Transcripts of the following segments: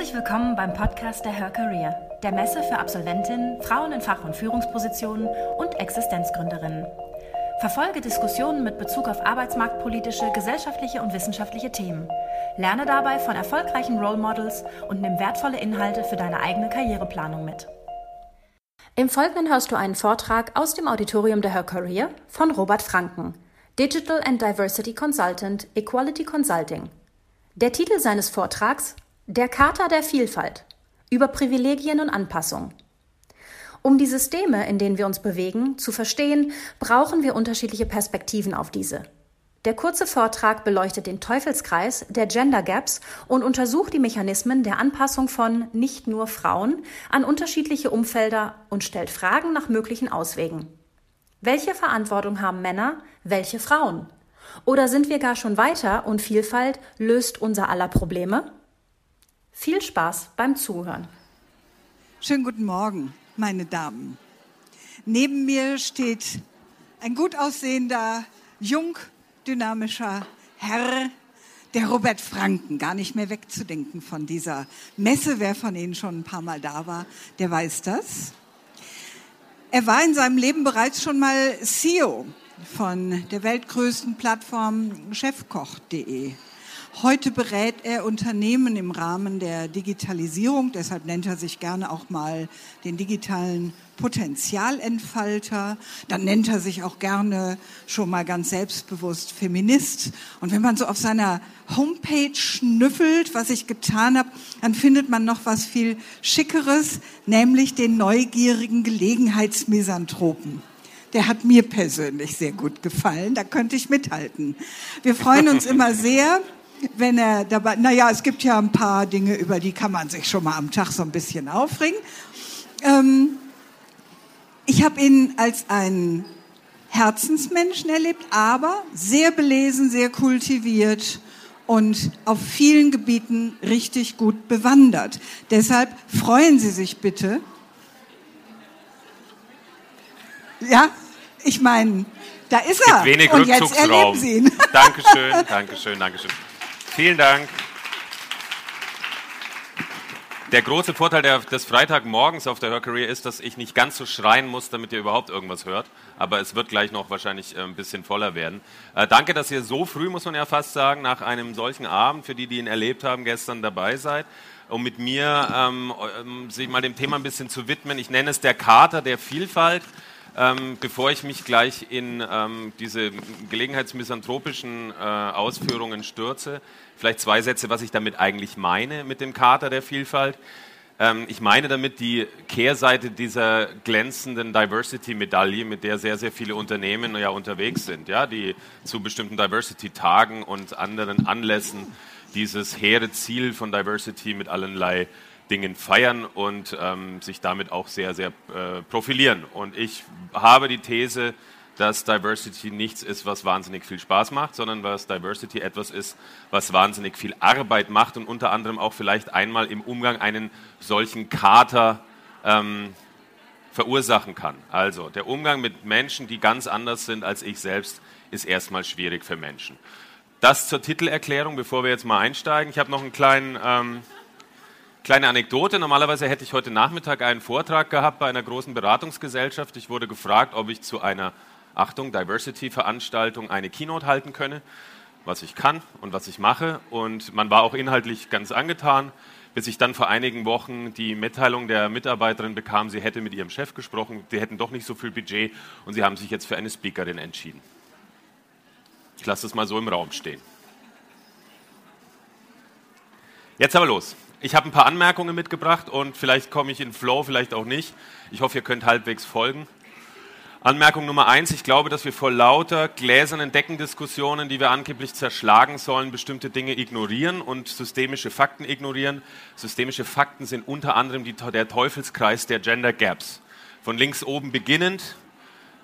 Herzlich willkommen beim Podcast der Her Career, der Messe für Absolventinnen, Frauen in Fach- und Führungspositionen und Existenzgründerinnen. Verfolge Diskussionen mit Bezug auf arbeitsmarktpolitische, gesellschaftliche und wissenschaftliche Themen. Lerne dabei von erfolgreichen Role Models und nimm wertvolle Inhalte für deine eigene Karriereplanung mit. Im Folgenden hörst du einen Vortrag aus dem Auditorium der Her Career von Robert Franken, Digital and Diversity Consultant, Equality Consulting. Der Titel seines Vortrags Der Charta der Vielfalt über Privilegien und Anpassung. Um die Systeme, in denen wir uns bewegen, zu verstehen, brauchen wir unterschiedliche Perspektiven auf diese. Der kurze Vortrag beleuchtet den Teufelskreis der Gender Gaps und untersucht die Mechanismen der Anpassung von nicht nur Frauen an unterschiedliche Umfelder und stellt Fragen nach möglichen Auswegen. Welche Verantwortung haben Männer, welche Frauen? Oder sind wir gar schon weiter und Vielfalt löst unser aller Probleme? Viel Spaß beim Zuhören. Schönen guten Morgen, meine Damen. Neben mir steht ein gut aussehender, jung dynamischer Herr, der Robert Franken, gar nicht mehr wegzudenken von dieser Messe. Wer von Ihnen schon ein paar Mal da war, der weiß das. Er war in seinem Leben bereits schon mal CEO von der weltgrößten Plattform chefkoch.de. Heute berät er Unternehmen im Rahmen der Digitalisierung, deshalb nennt er sich gerne auch mal den digitalen Potenzialentfalter. Dann nennt er sich auch gerne schon mal ganz selbstbewusst Feminist. Und wenn man so auf seiner Homepage schnüffelt, was ich getan habe, dann findet man noch was viel Schickeres, nämlich den neugierigen Gelegenheitsmisanthropen. Der hat mir persönlich sehr gut gefallen. Da könnte ich mithalten. Wir freuen uns immer sehr, wenn er dabei, naja, es gibt ja ein paar Dinge, über die kann man sich schon mal am Tag so ein bisschen aufregen. Ähm, ich habe ihn als einen Herzensmenschen erlebt, aber sehr belesen, sehr kultiviert und auf vielen Gebieten richtig gut bewandert. Deshalb freuen Sie sich bitte. Ja, ich meine, da ist er. Wenig und jetzt erleben Sie ihn. Dankeschön, Dankeschön, Dankeschön. Vielen Dank. Der große Vorteil der, des Freitagmorgens auf der Hörcareer ist, dass ich nicht ganz so schreien muss, damit ihr überhaupt irgendwas hört. Aber es wird gleich noch wahrscheinlich äh, ein bisschen voller werden. Äh, danke, dass ihr so früh, muss man ja fast sagen, nach einem solchen Abend, für die, die ihn erlebt haben, gestern dabei seid, um mit mir ähm, ähm sich mal dem Thema ein bisschen zu widmen. Ich nenne es der Kater der Vielfalt. Ähm, bevor ich mich gleich in ähm, diese gelegenheitsmisanthropischen äh, Ausführungen stürze, vielleicht zwei Sätze, was ich damit eigentlich meine mit dem Kater der Vielfalt. Ähm, ich meine damit die Kehrseite dieser glänzenden Diversity-Medaille, mit der sehr, sehr viele Unternehmen ja unterwegs sind, ja, die zu bestimmten Diversity-Tagen und anderen Anlässen dieses hehre Ziel von Diversity mit allerlei Dingen feiern und ähm, sich damit auch sehr, sehr äh, profilieren. Und ich habe die These, dass Diversity nichts ist, was wahnsinnig viel Spaß macht, sondern was Diversity etwas ist, was wahnsinnig viel Arbeit macht und unter anderem auch vielleicht einmal im Umgang einen solchen Kater ähm, verursachen kann. Also der Umgang mit Menschen, die ganz anders sind als ich selbst, ist erstmal schwierig für Menschen. Das zur Titelerklärung, bevor wir jetzt mal einsteigen. Ich habe noch einen kleinen ähm, Kleine Anekdote, normalerweise hätte ich heute Nachmittag einen Vortrag gehabt bei einer großen Beratungsgesellschaft. Ich wurde gefragt, ob ich zu einer, Achtung, Diversity-Veranstaltung eine Keynote halten könne, was ich kann und was ich mache. Und man war auch inhaltlich ganz angetan, bis ich dann vor einigen Wochen die Mitteilung der Mitarbeiterin bekam, sie hätte mit ihrem Chef gesprochen, die hätten doch nicht so viel Budget und sie haben sich jetzt für eine Speakerin entschieden. Ich lasse es mal so im Raum stehen. Jetzt aber los. Ich habe ein paar Anmerkungen mitgebracht und vielleicht komme ich in Flow, vielleicht auch nicht. Ich hoffe, ihr könnt halbwegs folgen. Anmerkung Nummer eins, ich glaube, dass wir vor lauter gläsernen Deckendiskussionen, die wir angeblich zerschlagen sollen, bestimmte Dinge ignorieren und systemische Fakten ignorieren. Systemische Fakten sind unter anderem die, der Teufelskreis der Gender Gaps. Von links oben beginnend,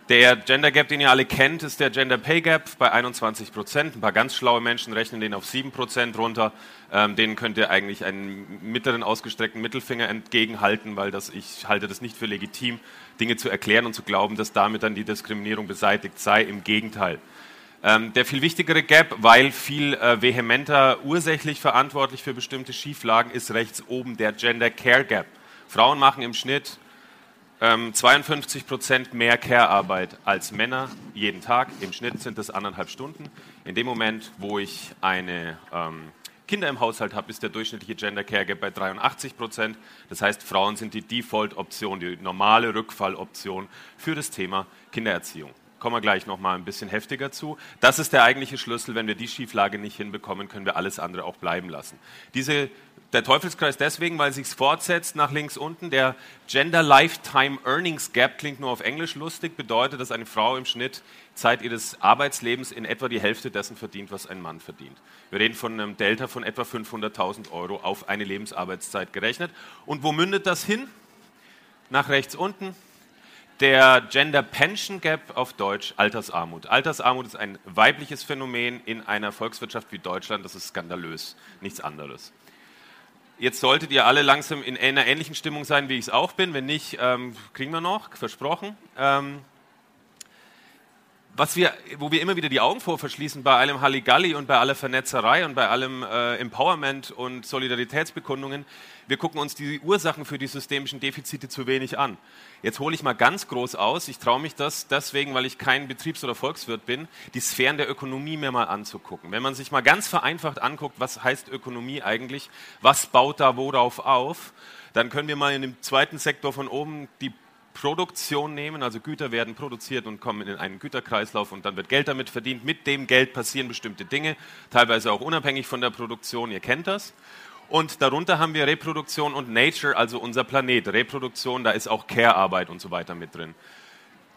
der Gender Gap, den ihr alle kennt, ist der Gender Pay Gap bei 21 Prozent. Ein paar ganz schlaue Menschen rechnen den auf 7 Prozent runter. Ähm, denen könnt ihr eigentlich einen mittleren ausgestreckten Mittelfinger entgegenhalten, weil das, ich halte das nicht für legitim, Dinge zu erklären und zu glauben, dass damit dann die Diskriminierung beseitigt sei. Im Gegenteil. Ähm, der viel wichtigere Gap, weil viel äh, vehementer ursächlich verantwortlich für bestimmte Schieflagen, ist rechts oben der Gender Care Gap. Frauen machen im Schnitt ähm, 52 Prozent mehr Care-Arbeit als Männer jeden Tag. Im Schnitt sind das anderthalb Stunden. In dem Moment, wo ich eine ähm, Kinder im Haushalt habe, ist der durchschnittliche Gender Care Gap bei 83 Prozent. Das heißt, Frauen sind die Default-Option, die normale Rückfalloption für das Thema Kindererziehung. Kommen wir gleich noch mal ein bisschen heftiger zu. Das ist der eigentliche Schlüssel. Wenn wir die Schieflage nicht hinbekommen, können wir alles andere auch bleiben lassen. Diese der Teufelskreis deswegen, weil sich fortsetzt nach links unten. Der Gender Lifetime Earnings Gap klingt nur auf Englisch lustig, bedeutet, dass eine Frau im Schnitt Zeit ihres Arbeitslebens in etwa die Hälfte dessen verdient, was ein Mann verdient. Wir reden von einem Delta von etwa 500.000 Euro auf eine Lebensarbeitszeit gerechnet. Und wo mündet das hin? Nach rechts unten. Der Gender Pension Gap auf Deutsch Altersarmut. Altersarmut ist ein weibliches Phänomen in einer Volkswirtschaft wie Deutschland. Das ist skandalös, nichts anderes. Jetzt solltet ihr alle langsam in einer ähnlichen Stimmung sein, wie ich es auch bin. Wenn nicht, ähm, kriegen wir noch, versprochen. Ähm, was wir, wo wir immer wieder die Augen vor verschließen bei allem Halligalli und bei aller Vernetzerei und bei allem äh, Empowerment und Solidaritätsbekundungen, wir gucken uns die Ursachen für die systemischen Defizite zu wenig an. Jetzt hole ich mal ganz groß aus, ich traue mich das deswegen, weil ich kein Betriebs- oder Volkswirt bin, die Sphären der Ökonomie mir mal anzugucken. Wenn man sich mal ganz vereinfacht anguckt, was heißt Ökonomie eigentlich, was baut da worauf auf, dann können wir mal in dem zweiten Sektor von oben die Produktion nehmen, also Güter werden produziert und kommen in einen Güterkreislauf und dann wird Geld damit verdient. Mit dem Geld passieren bestimmte Dinge, teilweise auch unabhängig von der Produktion, ihr kennt das. Und darunter haben wir Reproduktion und Nature, also unser Planet. Reproduktion, da ist auch Care-Arbeit und so weiter mit drin.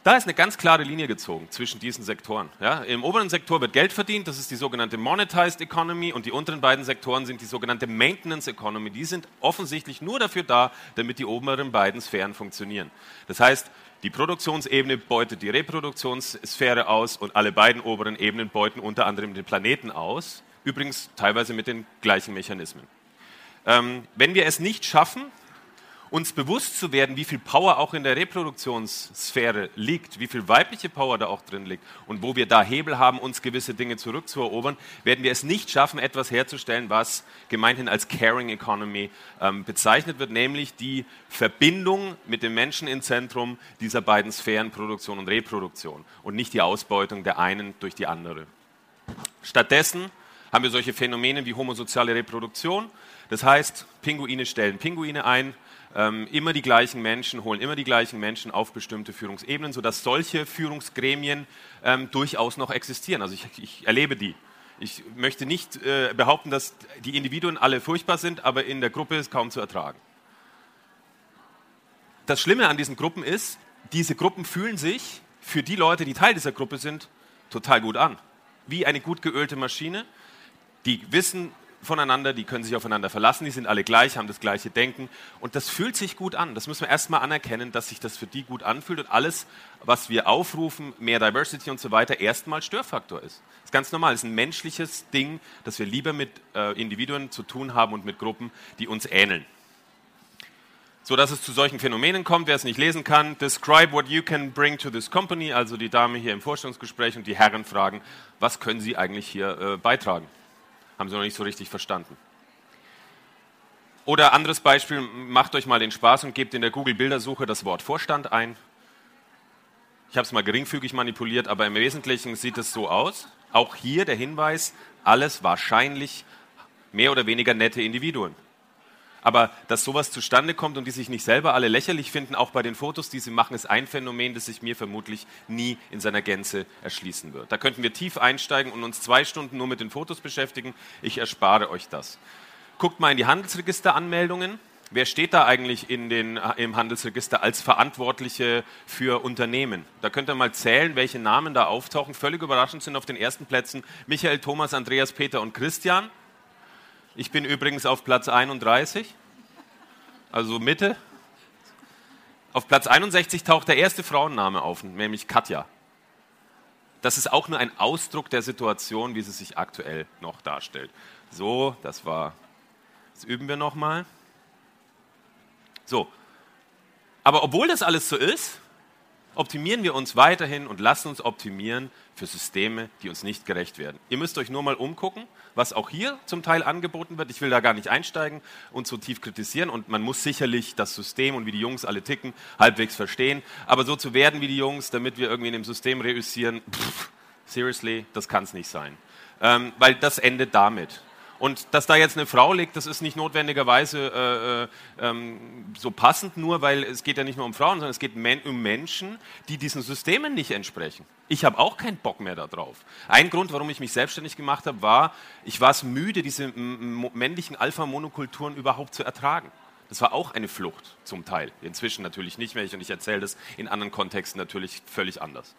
Da ist eine ganz klare Linie gezogen zwischen diesen Sektoren. Ja, Im oberen Sektor wird Geld verdient, das ist die sogenannte Monetized Economy, und die unteren beiden Sektoren sind die sogenannte Maintenance Economy. Die sind offensichtlich nur dafür da, damit die oberen beiden Sphären funktionieren. Das heißt, die Produktionsebene beutet die Reproduktionssphäre aus und alle beiden oberen Ebenen beuten unter anderem den Planeten aus, übrigens teilweise mit den gleichen Mechanismen. Ähm, wenn wir es nicht schaffen, uns bewusst zu werden, wie viel Power auch in der Reproduktionssphäre liegt, wie viel weibliche Power da auch drin liegt und wo wir da Hebel haben, uns gewisse Dinge zurückzuerobern, werden wir es nicht schaffen, etwas herzustellen, was gemeinhin als Caring Economy ähm, bezeichnet wird, nämlich die Verbindung mit dem Menschen im Zentrum dieser beiden Sphären Produktion und Reproduktion und nicht die Ausbeutung der einen durch die andere. Stattdessen haben wir solche Phänomene wie homosoziale Reproduktion. Das heißt, Pinguine stellen Pinguine ein, ähm, immer die gleichen Menschen, holen immer die gleichen Menschen auf bestimmte Führungsebenen, sodass solche Führungsgremien ähm, durchaus noch existieren. Also ich, ich, erlebe die. Ich möchte nicht äh, behaupten, dass die Individuen alle furchtbar sind, aber in der Gruppe ist kaum zu ertragen. Das Schlimme an diesen Gruppen ist, diese Gruppen fühlen sich für die Leute, die Teil dieser Gruppe sind, total gut an. Wie eine gut geölte Maschine. Die wissen, voneinander, die können sich aufeinander verlassen, die sind alle gleich, haben das gleiche Denken und das fühlt sich gut an. Das müssen wir erstmal anerkennen, dass sich das für die gut anfühlt und alles, was wir aufrufen, mehr Diversity und so weiter, erstmal Störfaktor ist. Das ist ganz normal, das ist ein menschliches Ding, dass wir lieber mit äh, Individuen zu tun haben und mit Gruppen, die uns ähneln. So dass es zu solchen Phänomenen kommt, wer es nicht lesen kann, describe what you can bring to this company, also die Dame hier im Vorstellungsgespräch und die Herren fragen, was können sie eigentlich hier äh, beitragen? Haben sie noch nicht so richtig verstanden. Oder anderes Beispiel, macht euch mal den Spaß und gebt in der Google-Bildersuche das Wort Vorstand ein. Ich habe es mal geringfügig manipuliert, aber im Wesentlichen sieht es so aus. Auch hier der Hinweis, alles wahrscheinlich mehr oder weniger nette Individuen. Aber dass sowas zustande kommt und die sich nicht selber alle lächerlich finden, auch bei den Fotos, die sie machen, ist ein Phänomen, das sich mir vermutlich nie in seiner Gänze erschließen wird. Da könnten wir tief einsteigen und uns zwei Stunden nur mit den Fotos beschäftigen. Ich erspare euch das. Guckt mal in die Handelsregisteranmeldungen. Wer steht da eigentlich in den, im Handelsregister als Verantwortliche für Unternehmen? Da könnt ihr mal zählen, welche Namen da auftauchen. Völlig überraschend sind auf den ersten Plätzen Michael, Thomas, Andreas, Peter und Christian. Ich bin übrigens auf Platz 31, also Mitte. Auf Platz 61 taucht der erste Frauenname auf, nämlich Katja. Das ist auch nur ein Ausdruck der Situation, wie sie sich aktuell noch darstellt. So, das war. Das üben wir nochmal. So. Aber obwohl das alles so ist, Optimieren wir uns weiterhin und lassen uns optimieren für Systeme, die uns nicht gerecht werden. Ihr müsst euch nur mal umgucken, was auch hier zum Teil angeboten wird. Ich will da gar nicht einsteigen und so tief kritisieren und man muss sicherlich das System und wie die Jungs alle ticken halbwegs verstehen. Aber so zu werden wie die Jungs, damit wir irgendwie in dem System reüssieren, pff, seriously, das kann es nicht sein. Ähm, weil das endet damit. Und dass da jetzt eine Frau liegt, das ist nicht notwendigerweise äh, äh, ähm, so passend nur, weil es geht ja nicht nur um Frauen, sondern es geht men um Menschen, die diesen Systemen nicht entsprechen. Ich habe auch keinen Bock mehr darauf. Ein Grund, warum ich mich selbstständig gemacht habe, war, ich war es müde, diese männlichen Alpha-Monokulturen überhaupt zu ertragen. Das war auch eine Flucht zum Teil. Inzwischen natürlich nicht mehr und ich erzähle das in anderen Kontexten natürlich völlig anders.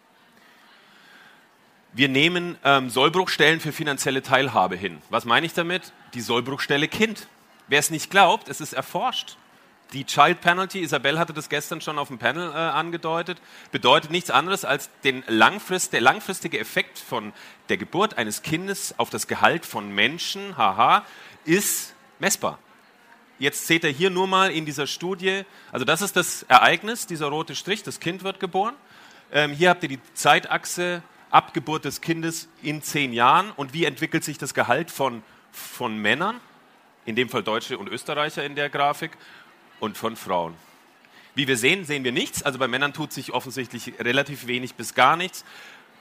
Wir nehmen ähm, Sollbruchstellen für finanzielle Teilhabe hin. Was meine ich damit? Die Sollbruchstelle Kind. Wer es nicht glaubt, es ist erforscht. Die Child Penalty, Isabel hatte das gestern schon auf dem Panel äh, angedeutet, bedeutet nichts anderes als den Langfrist, der langfristige Effekt von der Geburt eines Kindes auf das Gehalt von Menschen, haha, ist messbar. Jetzt seht ihr hier nur mal in dieser Studie, also das ist das Ereignis, dieser rote Strich, das Kind wird geboren. Ähm, hier habt ihr die Zeitachse Abgeburt des Kindes in zehn Jahren und wie entwickelt sich das Gehalt von, von Männern, in dem Fall Deutsche und Österreicher in der Grafik, und von Frauen. Wie wir sehen, sehen wir nichts. Also bei Männern tut sich offensichtlich relativ wenig bis gar nichts.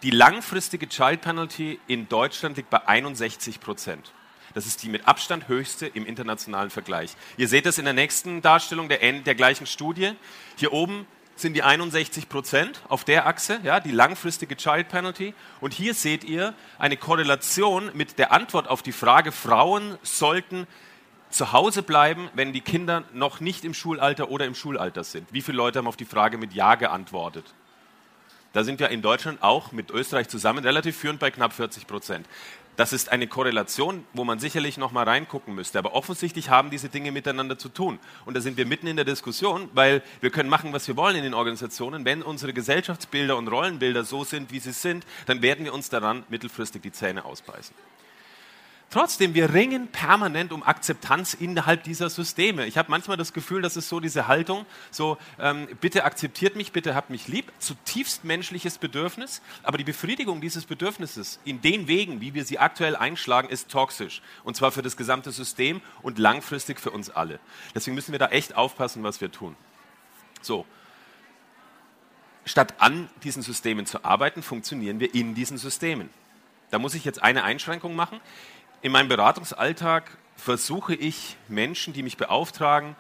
Die langfristige Child Penalty in Deutschland liegt bei 61 Prozent. Das ist die mit Abstand höchste im internationalen Vergleich. Ihr seht es in der nächsten Darstellung der, der gleichen Studie. Hier oben sind die 61 Prozent auf der Achse, ja, die langfristige Child Penalty. Und hier seht ihr eine Korrelation mit der Antwort auf die Frage, Frauen sollten zu Hause bleiben, wenn die Kinder noch nicht im Schulalter oder im Schulalter sind. Wie viele Leute haben auf die Frage mit Ja geantwortet? Da sind wir in Deutschland auch mit Österreich zusammen relativ führend bei knapp 40 Prozent. Das ist eine Korrelation, wo man sicherlich noch mal reingucken müsste. Aber offensichtlich haben diese Dinge miteinander zu tun. Und da sind wir mitten in der Diskussion, weil wir können machen, was wir wollen in den Organisationen. Wenn unsere Gesellschaftsbilder und Rollenbilder so sind, wie sie sind, dann werden wir uns daran mittelfristig die Zähne ausbeißen. Trotzdem, wir ringen permanent um Akzeptanz innerhalb dieser Systeme. Ich habe manchmal das Gefühl, das ist so diese Haltung, so ähm, bitte akzeptiert mich, bitte habt mich lieb, zutiefst menschliches Bedürfnis, aber die Befriedigung dieses Bedürfnisses in den Wegen, wie wir sie aktuell einschlagen, ist toxisch und zwar für das gesamte System und langfristig für uns alle. Deswegen müssen wir da echt aufpassen, was wir tun. So, statt an diesen Systemen zu arbeiten, funktionieren wir in diesen Systemen. Da muss ich jetzt eine Einschränkung machen. In meinem Beratungsalltag versuche ich Menschen, die mich beauftragen,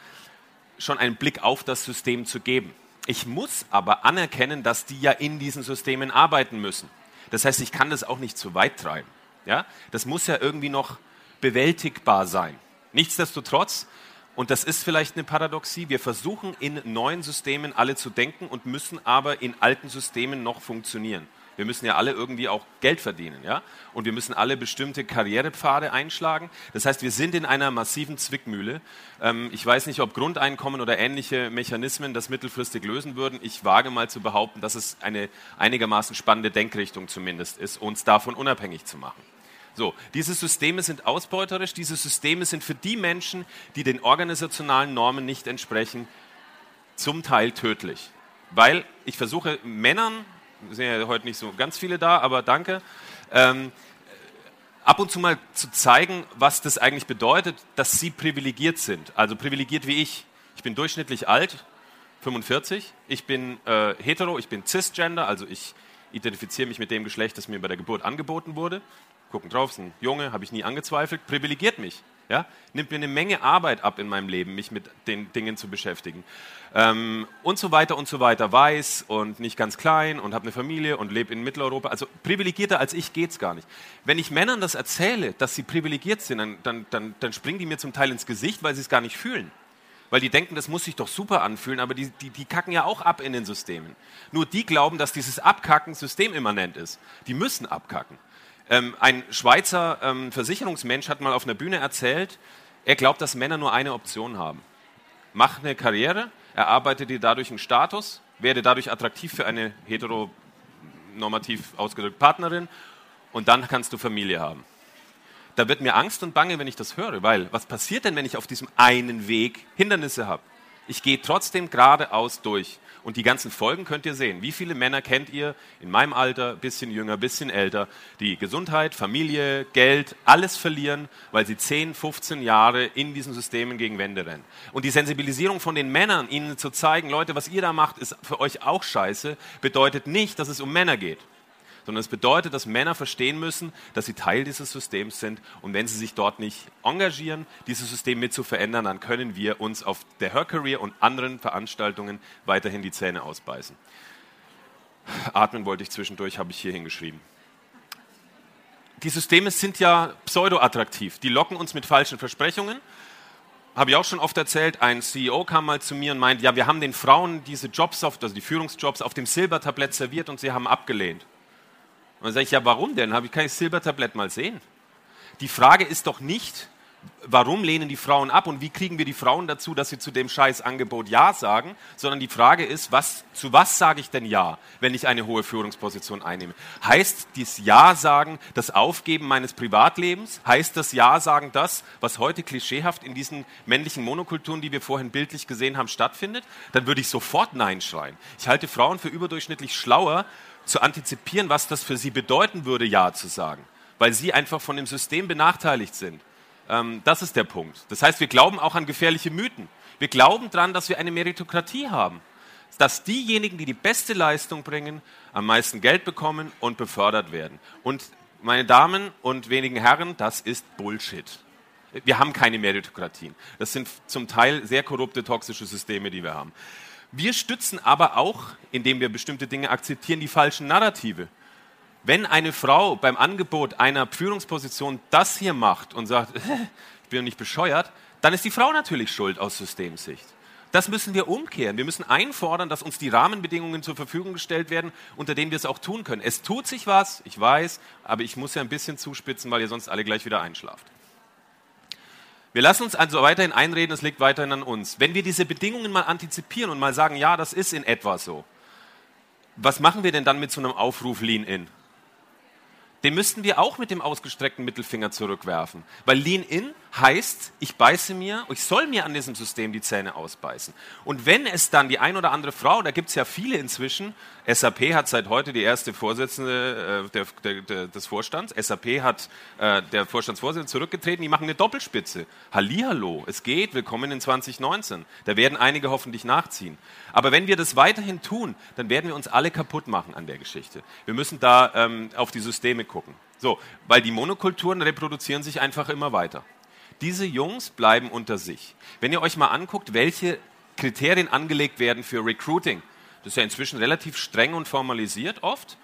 schon einen Blick auf das System zu geben. Ich muss aber anerkennen, dass die ja in diesen Systemen arbeiten müssen. Das heißt, ich kann das auch nicht zu weit treiben. Ja? Das muss ja irgendwie noch bewältigbar sein. Nichtsdestotrotz, und das ist vielleicht eine Paradoxie, wir versuchen in neuen Systemen alle zu denken und müssen aber in alten Systemen noch funktionieren. Wir müssen ja alle irgendwie auch Geld verdienen, ja? Und wir müssen alle bestimmte Karrierepfade einschlagen. Das heißt, wir sind in einer massiven Zwickmühle. Ähm, ich weiß nicht, ob Grundeinkommen oder ähnliche Mechanismen das mittelfristig lösen würden. Ich wage mal zu behaupten, dass es eine einigermaßen spannende Denkrichtung zumindest ist, uns davon unabhängig zu machen. So, diese Systeme sind ausbeuterisch, diese Systeme sind für die Menschen, die den organisationalen Normen nicht entsprechen, zum Teil tödlich. Weil ich versuche Männern sind ja heute nicht so ganz viele da, aber danke. Ähm, ab und zu mal zu zeigen, was das eigentlich bedeutet, dass sie privilegiert sind. Also privilegiert wie ich. Ich bin durchschnittlich alt, 45. Ich bin äh, hetero, ich bin cisgender, also ich identifiziere mich mit dem Geschlecht, das mir bei der Geburt angeboten wurde. Gucken drauf, ist ein Junge, habe ich nie angezweifelt. Privilegiert mich. Ja? Nimmt mir eine Menge Arbeit ab in meinem Leben, mich mit den Dingen zu beschäftigen. Ähm, und so weiter und so weiter. Weiß und nicht ganz klein und habe eine Familie und lebe in Mitteleuropa. Also privilegierter als ich geht es gar nicht. Wenn ich Männern das erzähle, dass sie privilegiert sind, dann, dann, dann, dann springen die mir zum Teil ins Gesicht, weil sie es gar nicht fühlen. Weil die denken, das muss sich doch super anfühlen, aber die, die, die kacken ja auch ab in den Systemen. Nur die glauben, dass dieses Abkacken systemimmanent ist. Die müssen abkacken. Ähm, ein Schweizer ähm, Versicherungsmensch hat mal auf einer Bühne erzählt, er glaubt, dass Männer nur eine Option haben. Mach eine Karriere, erarbeite dir dadurch einen Status, werde dadurch attraktiv für eine heteronormativ ausgedrückte Partnerin und dann kannst du Familie haben. Da wird mir Angst und Bange, wenn ich das höre, weil was passiert denn, wenn ich auf diesem einen Weg Hindernisse habe? Ich gehe trotzdem geradeaus durch. Und die ganzen Folgen könnt ihr sehen. Wie viele Männer kennt ihr in meinem Alter, bisschen jünger, bisschen älter, die Gesundheit, Familie, Geld, alles verlieren, weil sie 10, 15 Jahre in diesen Systemen gegen Wände rennen. Und die Sensibilisierung von den Männern, ihnen zu zeigen, Leute, was ihr da macht, ist für euch auch scheiße, bedeutet nicht, dass es um Männer geht sondern es bedeutet, dass Männer verstehen müssen, dass sie Teil dieses Systems sind und wenn sie sich dort nicht engagieren, dieses System mit zu verändern, dann können wir uns auf der Her Career und anderen Veranstaltungen weiterhin die Zähne ausbeißen. Atmen wollte ich zwischendurch, habe ich hier hingeschrieben. Die Systeme sind ja pseudo-attraktiv. Die locken uns mit falschen Versprechungen. Habe ich auch schon oft erzählt. Ein CEO kam mal zu mir und meinte, ja, wir haben den Frauen diese Jobs, auf, also die Führungsjobs, auf dem Silbertablett serviert und sie haben abgelehnt. Und dann sage ich, ja, warum denn? Habe ich kein Silbertablett mal sehen? Die Frage ist doch nicht, warum lehnen die Frauen ab und wie kriegen wir die Frauen dazu, dass sie zu dem Scheißangebot Ja sagen, sondern die Frage ist, was, zu was sage ich denn Ja, wenn ich eine hohe Führungsposition einnehme? Heißt dies Ja sagen das Aufgeben meines Privatlebens? Heißt das Ja sagen das, was heute klischeehaft in diesen männlichen Monokulturen, die wir vorhin bildlich gesehen haben, stattfindet? Dann würde ich sofort Nein schreien. Ich halte Frauen für überdurchschnittlich schlauer, zu antizipieren, was das für sie bedeuten würde, Ja zu sagen, weil sie einfach von dem System benachteiligt sind. Ähm, das ist der Punkt. Das heißt, wir glauben auch an gefährliche Mythen. Wir glauben daran, dass wir eine Meritokratie haben, dass diejenigen, die die beste Leistung bringen, am meisten Geld bekommen und befördert werden. Und meine Damen und wenigen Herren, das ist Bullshit. Wir haben keine Meritokratien. Das sind zum Teil sehr korrupte, toxische Systeme, die wir haben. Wir stützen aber auch, indem wir bestimmte Dinge akzeptieren, die falschen Narrative. Wenn eine Frau beim Angebot einer Führungsposition das hier macht und sagt, ich bin nicht bescheuert, dann ist die Frau natürlich schuld aus Systemsicht. Das müssen wir umkehren. Wir müssen einfordern, dass uns die Rahmenbedingungen zur Verfügung gestellt werden, unter denen wir es auch tun können. Es tut sich was, ich weiß, aber ich muss ja ein bisschen zuspitzen, weil ihr sonst alle gleich wieder einschlaft. Wir lassen uns also weiterhin einreden, es liegt weiterhin an uns. Wenn wir diese Bedingungen mal antizipieren und mal sagen, ja, das ist in etwa so, was machen wir denn dann mit so einem Aufruf Lean In? den müssten wir auch mit dem ausgestreckten Mittelfinger zurückwerfen. Weil Lean In heißt, ich beiße mir, ich soll mir an diesem System die Zähne ausbeißen. Und wenn es dann die ein oder andere Frau, da gibt es ja viele inzwischen, SAP hat seit heute die erste Vorsitzende äh, der, der, der, des Vorstands, SAP hat äh, der Vorstandsvorsitzende zurückgetreten, die machen eine Doppelspitze. Hallihallo, es geht, willkommen in 2019. Da werden einige hoffentlich nachziehen. Aber wenn wir das weiterhin tun, dann werden wir uns alle kaputt machen an der Geschichte. Wir müssen da ähm, auf die Systeme gucken. So, weil die Monokulturen reproduzieren sich einfach immer weiter. Diese Jungs bleiben unter sich. Wenn ihr euch mal anguckt, welche Kriterien angelegt werden für Recruiting, das ist ja inzwischen relativ streng und formalisiert oft.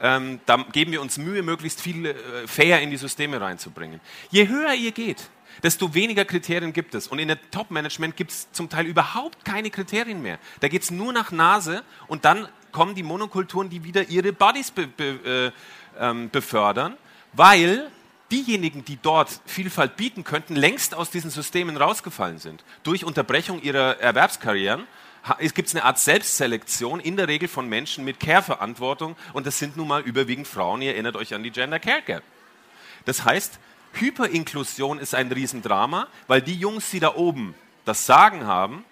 Ähm, da geben wir uns Mühe, möglichst viele äh, Fair in die Systeme reinzubringen. Je höher ihr geht, desto weniger Kriterien gibt es. Und in der Top-Management gibt es zum Teil überhaupt keine Kriterien mehr. Da geht es nur nach Nase und dann kommen die Monokulturen, die wieder ihre Bodies be be äh, ähm, befördern, weil diejenigen, die dort Vielfalt bieten könnten, längst aus diesen Systemen rausgefallen sind. Durch Unterbrechung ihrer Erwerbskarrieren es gibt eine Art Selbstselektion, in der Regel von Menschen mit Care-Verantwortung und das sind nun mal überwiegend Frauen. Ihr erinnert euch an die Gender Care Gap. Das heißt, Hyperinklusion ist ein Riesendrama, weil die Jungs, die da oben das Sagen haben,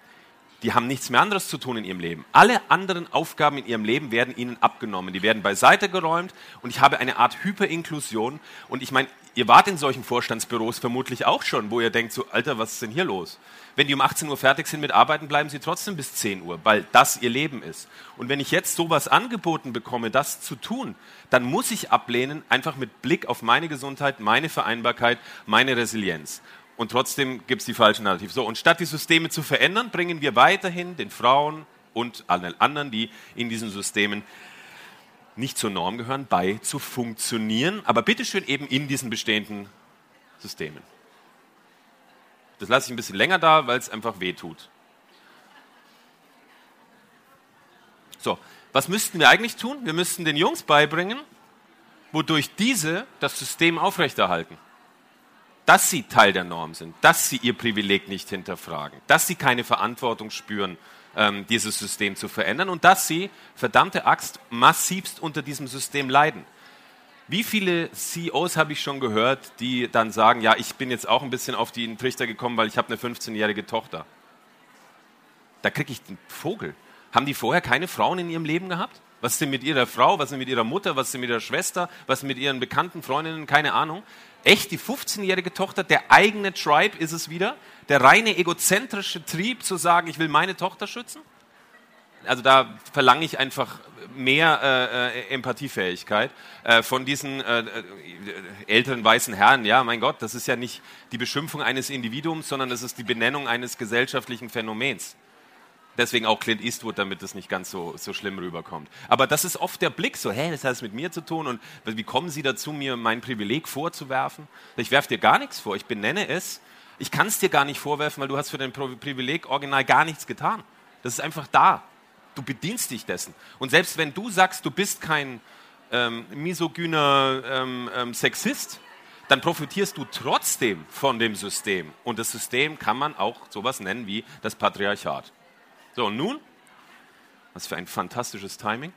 die haben nichts mehr anderes zu tun in ihrem Leben. Alle anderen Aufgaben in ihrem Leben werden ihnen abgenommen, die werden beiseite geräumt und ich habe eine Art Hyperinklusion und ich meine, ihr wart in solchen Vorstandsbüros vermutlich auch schon, wo ihr denkt so, Alter, was ist denn hier los? Wenn die um 18 Uhr fertig sind mit Arbeiten, bleiben sie trotzdem bis 10 Uhr, weil das ihr Leben ist. Und wenn ich jetzt sowas angeboten bekomme, das zu tun, dann muss ich ablehnen, einfach mit Blick auf meine Gesundheit, meine Vereinbarkeit, meine Resilienz. Und trotzdem gibt es die falsche Narrativ. So, und statt die Systeme zu verändern, bringen wir weiterhin den Frauen und allen anderen, die in diesen Systemen nicht zur Norm gehören, bei zu funktionieren, aber bitteschön eben in diesen bestehenden Systemen. Das lasse ich ein bisschen länger da, weil es einfach weh tut. So, was müssten wir eigentlich tun? Wir müssten den Jungs beibringen, wodurch diese das System aufrechterhalten dass sie Teil der Norm sind, dass sie ihr Privileg nicht hinterfragen, dass sie keine Verantwortung spüren, ähm, dieses System zu verändern und dass sie, verdammte Axt, massivst unter diesem System leiden. Wie viele CEOs habe ich schon gehört, die dann sagen, ja, ich bin jetzt auch ein bisschen auf den Trichter gekommen, weil ich habe eine 15-jährige Tochter. Da kriege ich den Vogel. Haben die vorher keine Frauen in ihrem Leben gehabt? Was ist denn mit ihrer Frau? Was ist denn mit ihrer Mutter? Was ist denn mit ihrer Schwester? Was mit ihren bekannten Freundinnen? Keine Ahnung. Echt, die 15-jährige Tochter, der eigene Tribe ist es wieder? Der reine egozentrische Trieb zu sagen, ich will meine Tochter schützen? Also da verlange ich einfach mehr äh, äh, Empathiefähigkeit äh, von diesen äh, äh, älteren weißen Herren. Ja, mein Gott, das ist ja nicht die Beschimpfung eines Individuums, sondern das ist die Benennung eines gesellschaftlichen Phänomens. Deswegen auch Clint Eastwood, damit es nicht ganz so, so schlimm rüberkommt. Aber das ist oft der Blick, so, hä, das hat es mit mir zu tun und wie kommen Sie dazu, mir mein Privileg vorzuwerfen? Ich werfe dir gar nichts vor, ich benenne es. Ich kann es dir gar nicht vorwerfen, weil du hast für dein Privileg original gar nichts getan. Das ist einfach da. Du bedienst dich dessen. Und selbst wenn du sagst, du bist kein ähm, misogyner ähm, ähm, Sexist, dann profitierst du trotzdem von dem System. Und das System kann man auch sowas nennen wie das Patriarchat. So, und nun, was für ein fantastisches Timing.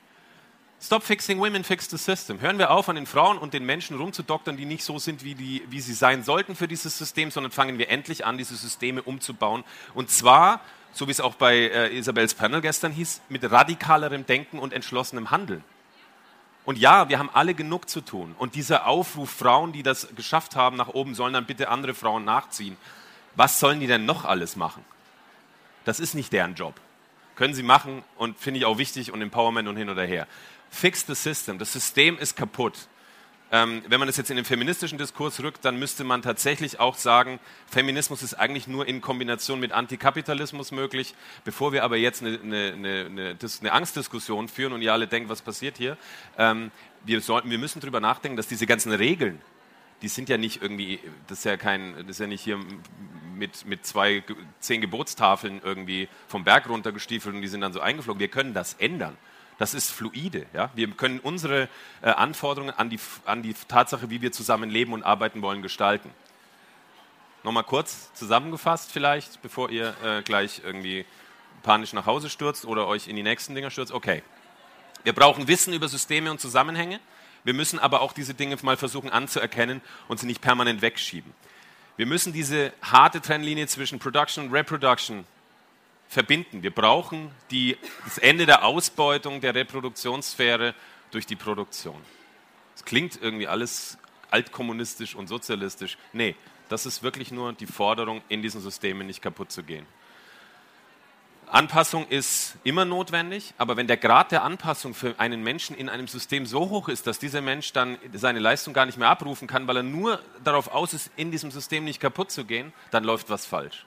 Stop fixing women, fix the system. Hören wir auf, an den Frauen und den Menschen rumzudoktern, die nicht so sind, wie, die, wie sie sein sollten für dieses System, sondern fangen wir endlich an, diese Systeme umzubauen. Und zwar, so wie es auch bei äh, Isabels Panel gestern hieß, mit radikalerem Denken und entschlossenem Handeln. Und ja, wir haben alle genug zu tun. Und dieser Aufruf, Frauen, die das geschafft haben, nach oben, sollen dann bitte andere Frauen nachziehen. Was sollen die denn noch alles machen? Das ist nicht deren Job. Können sie machen und finde ich auch wichtig und Empowerment und hin oder her. Fix the system. Das System ist kaputt. Ähm, wenn man das jetzt in den feministischen Diskurs rückt, dann müsste man tatsächlich auch sagen, Feminismus ist eigentlich nur in Kombination mit Antikapitalismus möglich. Bevor wir aber jetzt eine, eine, eine, eine Angstdiskussion führen und ihr alle denkt, was passiert hier, ähm, wir, sollten, wir müssen darüber nachdenken, dass diese ganzen Regeln, die sind ja nicht irgendwie, das ist ja kein, das ist ja nicht hier mit, mit zwei, zehn Geburtstafeln irgendwie vom Berg runtergestiefelt und die sind dann so eingeflogen. Wir können das ändern. Das ist fluide. Ja? Wir können unsere äh, Anforderungen an die, an die Tatsache, wie wir zusammen leben und arbeiten wollen, gestalten. Nochmal kurz zusammengefasst vielleicht, bevor ihr äh, gleich irgendwie panisch nach Hause stürzt oder euch in die nächsten Dinger stürzt. Okay. Wir brauchen Wissen über Systeme und Zusammenhänge. Wir müssen aber auch diese Dinge mal versuchen anzuerkennen und sie nicht permanent wegschieben. Wir müssen diese harte Trennlinie zwischen Production und Reproduction verbinden. Wir brauchen die, das Ende der Ausbeutung der Reproduktionssphäre durch die Produktion. Es klingt irgendwie alles altkommunistisch und sozialistisch. Nee, das ist wirklich nur die Forderung, in diesen Systemen nicht kaputt zu gehen. Anpassung ist immer notwendig, aber wenn der Grad der Anpassung für einen Menschen in einem System so hoch ist, dass dieser Mensch dann seine Leistung gar nicht mehr abrufen kann, weil er nur darauf aus ist, in diesem System nicht kaputt zu gehen, dann läuft was falsch.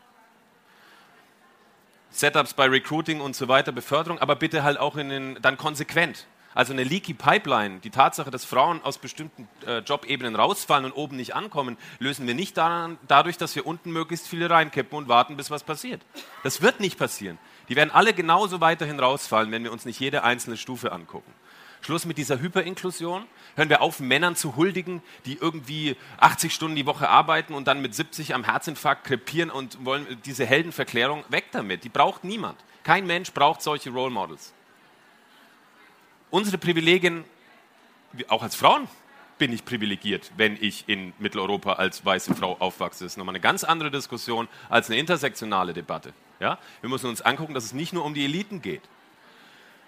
Setups bei Recruiting und so weiter, Beförderung, aber bitte halt auch in den, dann konsequent. Also eine leaky Pipeline, die Tatsache, dass Frauen aus bestimmten äh, Jobebenen rausfallen und oben nicht ankommen, lösen wir nicht daran, dadurch, dass wir unten möglichst viele reinkippen und warten, bis was passiert. Das wird nicht passieren. Die werden alle genauso weiterhin rausfallen, wenn wir uns nicht jede einzelne Stufe angucken. Schluss mit dieser Hyperinklusion. Hören wir auf, Männern zu huldigen, die irgendwie 80 Stunden die Woche arbeiten und dann mit 70 am Herzinfarkt krepieren und wollen diese Heldenverklärung weg damit. Die braucht niemand. Kein Mensch braucht solche Role Models unsere Privilegien, auch als Frauen bin ich privilegiert, wenn ich in Mitteleuropa als weiße Frau aufwachse. Das ist nochmal eine ganz andere Diskussion als eine intersektionale Debatte. Ja? Wir müssen uns angucken, dass es nicht nur um die Eliten geht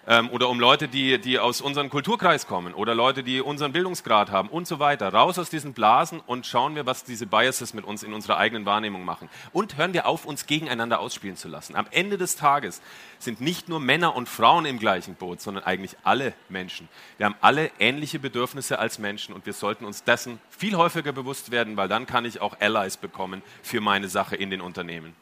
ähm, oder um Leute, die, die aus unserem Kulturkreis kommen oder Leute, die unseren Bildungsgrad haben und so weiter. Raus aus diesen Blasen und schauen wir, was diese Biases mit uns in unserer eigenen Wahrnehmung machen. Und hören wir auf, uns gegeneinander ausspielen zu lassen. Am Ende des Tages sind nicht nur Männer und Frauen im gleichen Boot, sondern eigentlich alle Menschen. Wir haben alle ähnliche Bedürfnisse als Menschen und wir sollten uns dessen viel häufiger bewusst werden, weil dann kann ich auch Allies bekommen für meine Sache in den Unternehmen.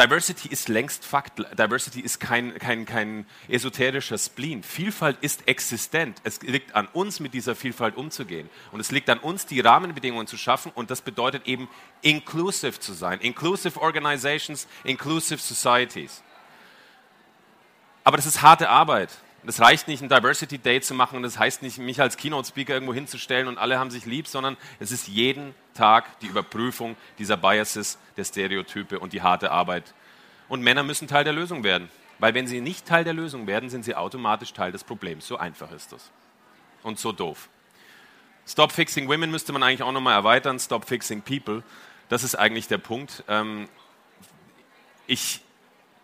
Diversity ist längst Fakt. Diversity ist kein, kein, kein esoterischer Spleen. Vielfalt ist existent. Es liegt an uns, mit dieser Vielfalt umzugehen. Und es liegt an uns, die Rahmenbedingungen zu schaffen. Und das bedeutet eben, inclusive zu sein. Inclusive Organizations, inclusive Societies. Aber das ist harte Arbeit. Das reicht nicht, ein Diversity Day zu machen und das heißt nicht, mich als Keynote Speaker irgendwo hinzustellen und alle haben sich lieb, sondern es ist jeden Tag die Überprüfung dieser Biases, der Stereotype und die harte Arbeit. Und Männer müssen Teil der Lösung werden, weil wenn sie nicht Teil der Lösung werden, sind sie automatisch Teil des Problems. So einfach ist das. Und so doof. Stop Fixing Women müsste man eigentlich auch nochmal erweitern. Stop Fixing People. Das ist eigentlich der Punkt. Ähm, ich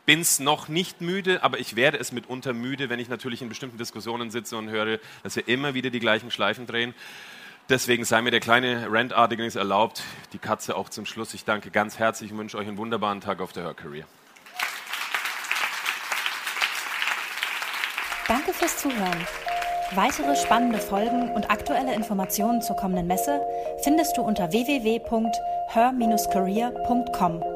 bin es noch nicht müde, aber ich werde es mitunter müde, wenn ich natürlich in bestimmten Diskussionen sitze und höre, dass wir immer wieder die gleichen Schleifen drehen. Deswegen sei mir der kleine Rantartige nichts erlaubt, die Katze auch zum Schluss. Ich danke ganz herzlich und wünsche euch einen wunderbaren Tag auf der Her Career. Danke fürs Zuhören. Weitere spannende Folgen und aktuelle Informationen zur kommenden Messe findest du unter www.her-career.com.